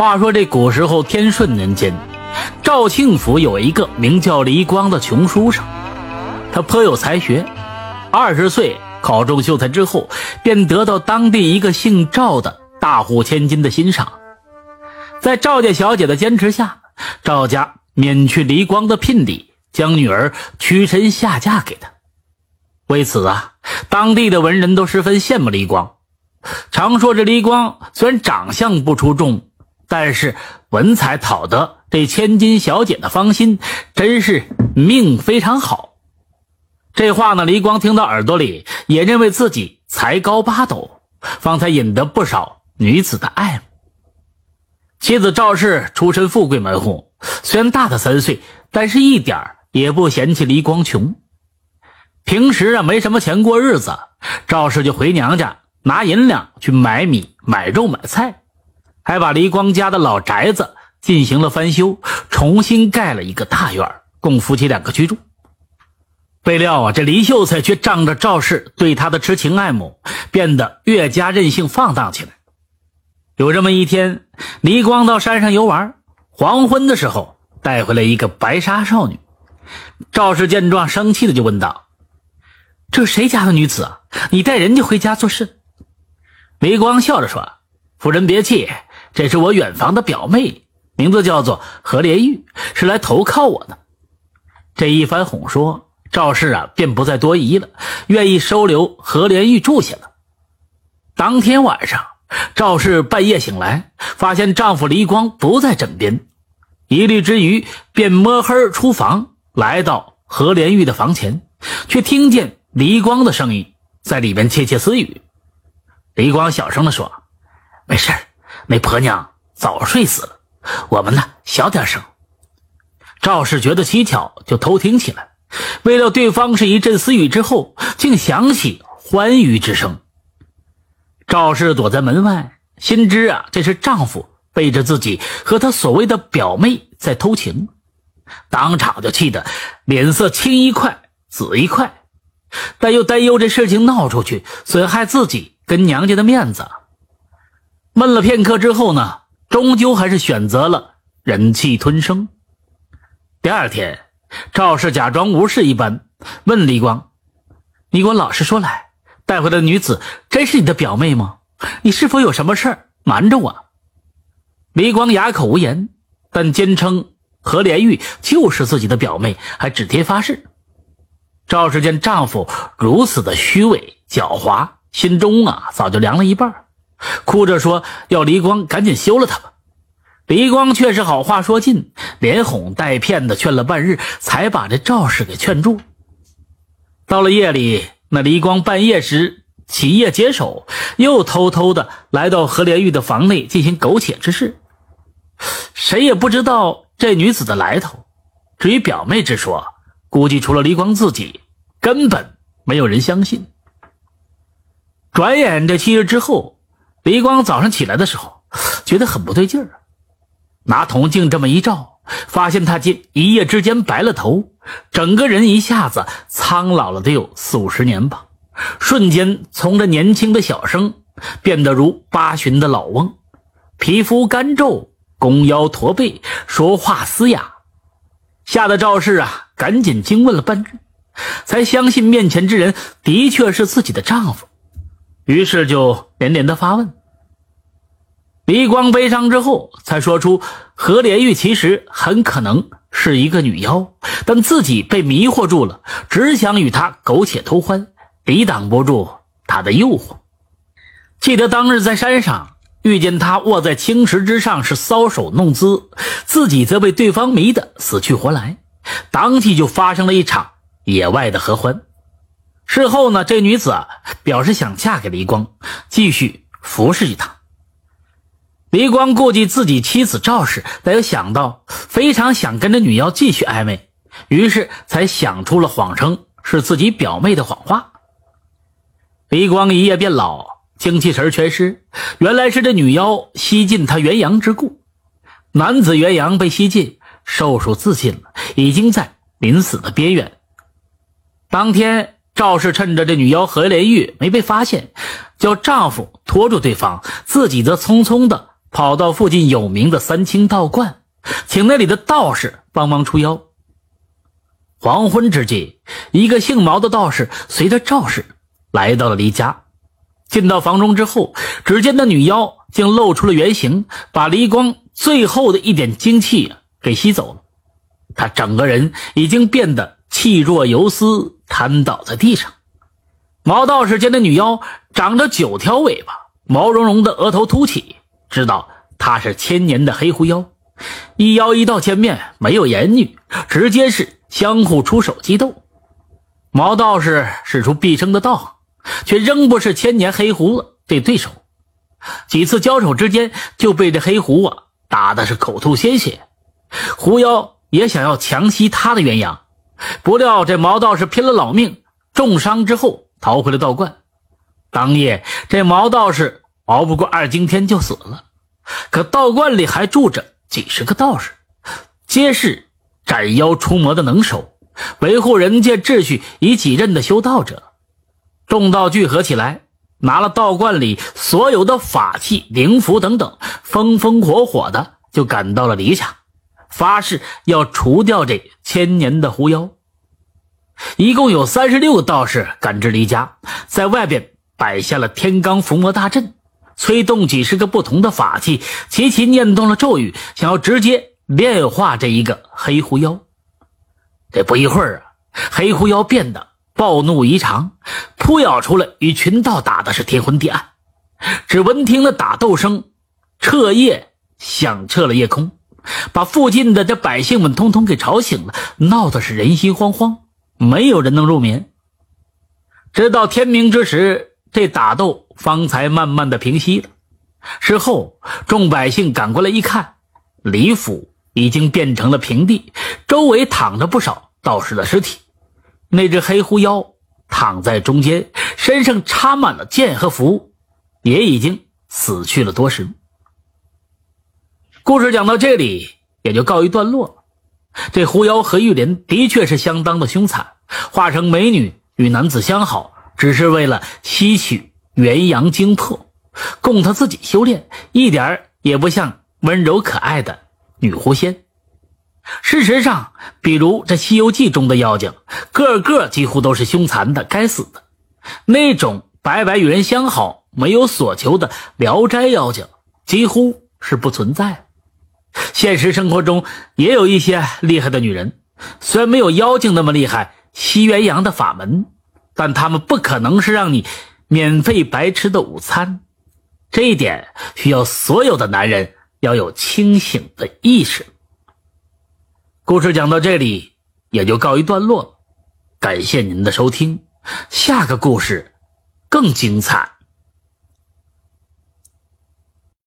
话说这古时候天顺年间，赵庆府有一个名叫黎光的穷书生，他颇有才学。二十岁考中秀才之后，便得到当地一个姓赵的大户千金的欣赏。在赵家小姐的坚持下，赵家免去黎光的聘礼，将女儿屈身下嫁给他。为此啊，当地的文人都十分羡慕黎光。常说这黎光虽然长相不出众，但是文采讨得这千金小姐的芳心，真是命非常好。这话呢，黎光听到耳朵里，也认为自己才高八斗，方才引得不少女子的爱慕。妻子赵氏出身富贵门户，虽然大他三岁，但是一点也不嫌弃黎光穷。平时啊，没什么钱过日子，赵氏就回娘家。拿银两去买米、买肉、买菜，还把黎光家的老宅子进行了翻修，重新盖了一个大院，供夫妻两个居住。未料啊，这黎秀才却仗着赵氏对他的痴情爱慕，变得越加任性放荡起来。有这么一天，黎光到山上游玩，黄昏的时候带回来一个白纱少女。赵氏见状，生气的就问道：“这谁家的女子啊？你带人家回家做甚？”黎光笑着说：“夫人别气，这是我远房的表妹，名字叫做何莲玉，是来投靠我的。”这一番哄说，赵氏啊便不再多疑了，愿意收留何莲玉住下了。当天晚上，赵氏半夜醒来，发现丈夫黎光不在枕边，疑虑之余，便摸黑出房，来到何莲玉的房前，却听见黎光的声音在里面窃窃私语。黎光小声地说：“没事儿那婆娘早睡死了。我们呢，小点声。”赵氏觉得蹊跷，就偷听起来。未料对方是一阵私语之后，竟响起欢愉之声。赵氏躲在门外，心知啊，这是丈夫背着自己和他所谓的表妹在偷情，当场就气得脸色青一块紫一块，但又担忧这事情闹出去，损害自己。跟娘家的面子，闷了片刻之后呢，终究还是选择了忍气吞声。第二天，赵氏假装无事一般问李光：“你给我老实说来，带回的女子真是你的表妹吗？你是否有什么事儿瞒着我？”李光哑口无言，但坚称何莲玉就是自己的表妹，还指天发誓。赵氏见丈夫如此的虚伪狡猾。心中啊，早就凉了一半，哭着说要黎光赶紧休了他吧。黎光却是好话说尽，连哄带骗的劝了半日，才把这赵氏给劝住。到了夜里，那黎光半夜时起夜解手，又偷偷的来到何莲玉的房内进行苟且之事。谁也不知道这女子的来头。至于表妹之说，估计除了黎光自己，根本没有人相信。转眼这七日之后，李光早上起来的时候，觉得很不对劲儿，拿铜镜这么一照，发现他竟一夜之间白了头，整个人一下子苍老了得有四五十年吧，瞬间从这年轻的小生变得如八旬的老翁，皮肤干皱，弓腰驼背，说话嘶哑，吓得赵氏啊，赶紧惊问了半句，才相信面前之人的确是自己的丈夫。于是就连连的发问。黎光悲伤之后，才说出何莲玉其实很可能是一个女妖，但自己被迷惑住了，只想与她苟且偷欢，抵挡不住她的诱惑。记得当日在山上遇见她卧在青石之上，是搔首弄姿，自己则被对方迷得死去活来，当即就发生了一场野外的合欢。事后呢，这女子表示想嫁给黎光，继续服侍于他。黎光顾及自己妻子赵氏，但又想到非常想跟着女妖继续暧昧，于是才想出了谎称是自己表妹的谎话。黎光一夜变老，精气神全失，原来是这女妖吸尽他元阳之故。男子元阳被吸尽，寿数自尽了，已经在临死的边缘。当天。赵氏趁着这女妖何莲玉没被发现，叫丈夫拖住对方，自己则匆匆的跑到附近有名的三清道观，请那里的道士帮忙除妖。黄昏之际，一个姓毛的道士随着赵氏来到了离家。进到房中之后，只见那女妖竟露出了原形，把离光最后的一点精气给吸走了。他整个人已经变得气若游丝，瘫倒在地上。毛道士见那女妖长着九条尾巴，毛茸茸的额头凸起，知道她是千年的黑狐妖。一妖一道见面，没有言语，直接是相互出手激斗。毛道士使出毕生的道。却仍不是千年黑狐的对手，几次交手之间就被这黑狐啊打的是口吐鲜血。狐妖也想要强袭他的鸳鸯，不料这毛道士拼了老命，重伤之后逃回了道观。当夜，这毛道士熬不过二更天就死了。可道观里还住着几十个道士，皆是斩妖除魔的能手，维护人界秩序以己任的修道者。众道聚合起来，拿了道观里所有的法器、灵符等等，风风火火的就赶到了黎家，发誓要除掉这千年的狐妖。一共有三十六个道士赶至黎家，在外边摆下了天罡伏魔大阵，催动几十个不同的法器，齐齐念动了咒语，想要直接炼化这一个黑狐妖。这不一会儿啊，黑狐妖变得。暴怒异常，扑咬出来，与群道打的是天昏地暗。只闻听那打斗声，彻夜响彻了夜空，把附近的这百姓们通通给吵醒了，闹的是人心惶惶，没有人能入眠。直到天明之时，这打斗方才慢慢的平息了。事后，众百姓赶过来一看，李府已经变成了平地，周围躺着不少道士的尸体。那只黑狐妖躺在中间，身上插满了剑和符，也已经死去了多时。故事讲到这里也就告一段落了。这狐妖和玉莲的确是相当的凶残，化成美女与男子相好，只是为了吸取元阳精魄，供他自己修炼，一点也不像温柔可爱的女狐仙。事实上，比如这《西游记》中的妖精，个个几乎都是凶残的、该死的。那种白白与人相好、没有所求的聊斋妖精，几乎是不存在。现实生活中也有一些厉害的女人，虽然没有妖精那么厉害，吸元阳的法门，但她们不可能是让你免费白吃的午餐。这一点需要所有的男人要有清醒的意识。故事讲到这里，也就告一段落了。感谢您的收听，下个故事更精彩。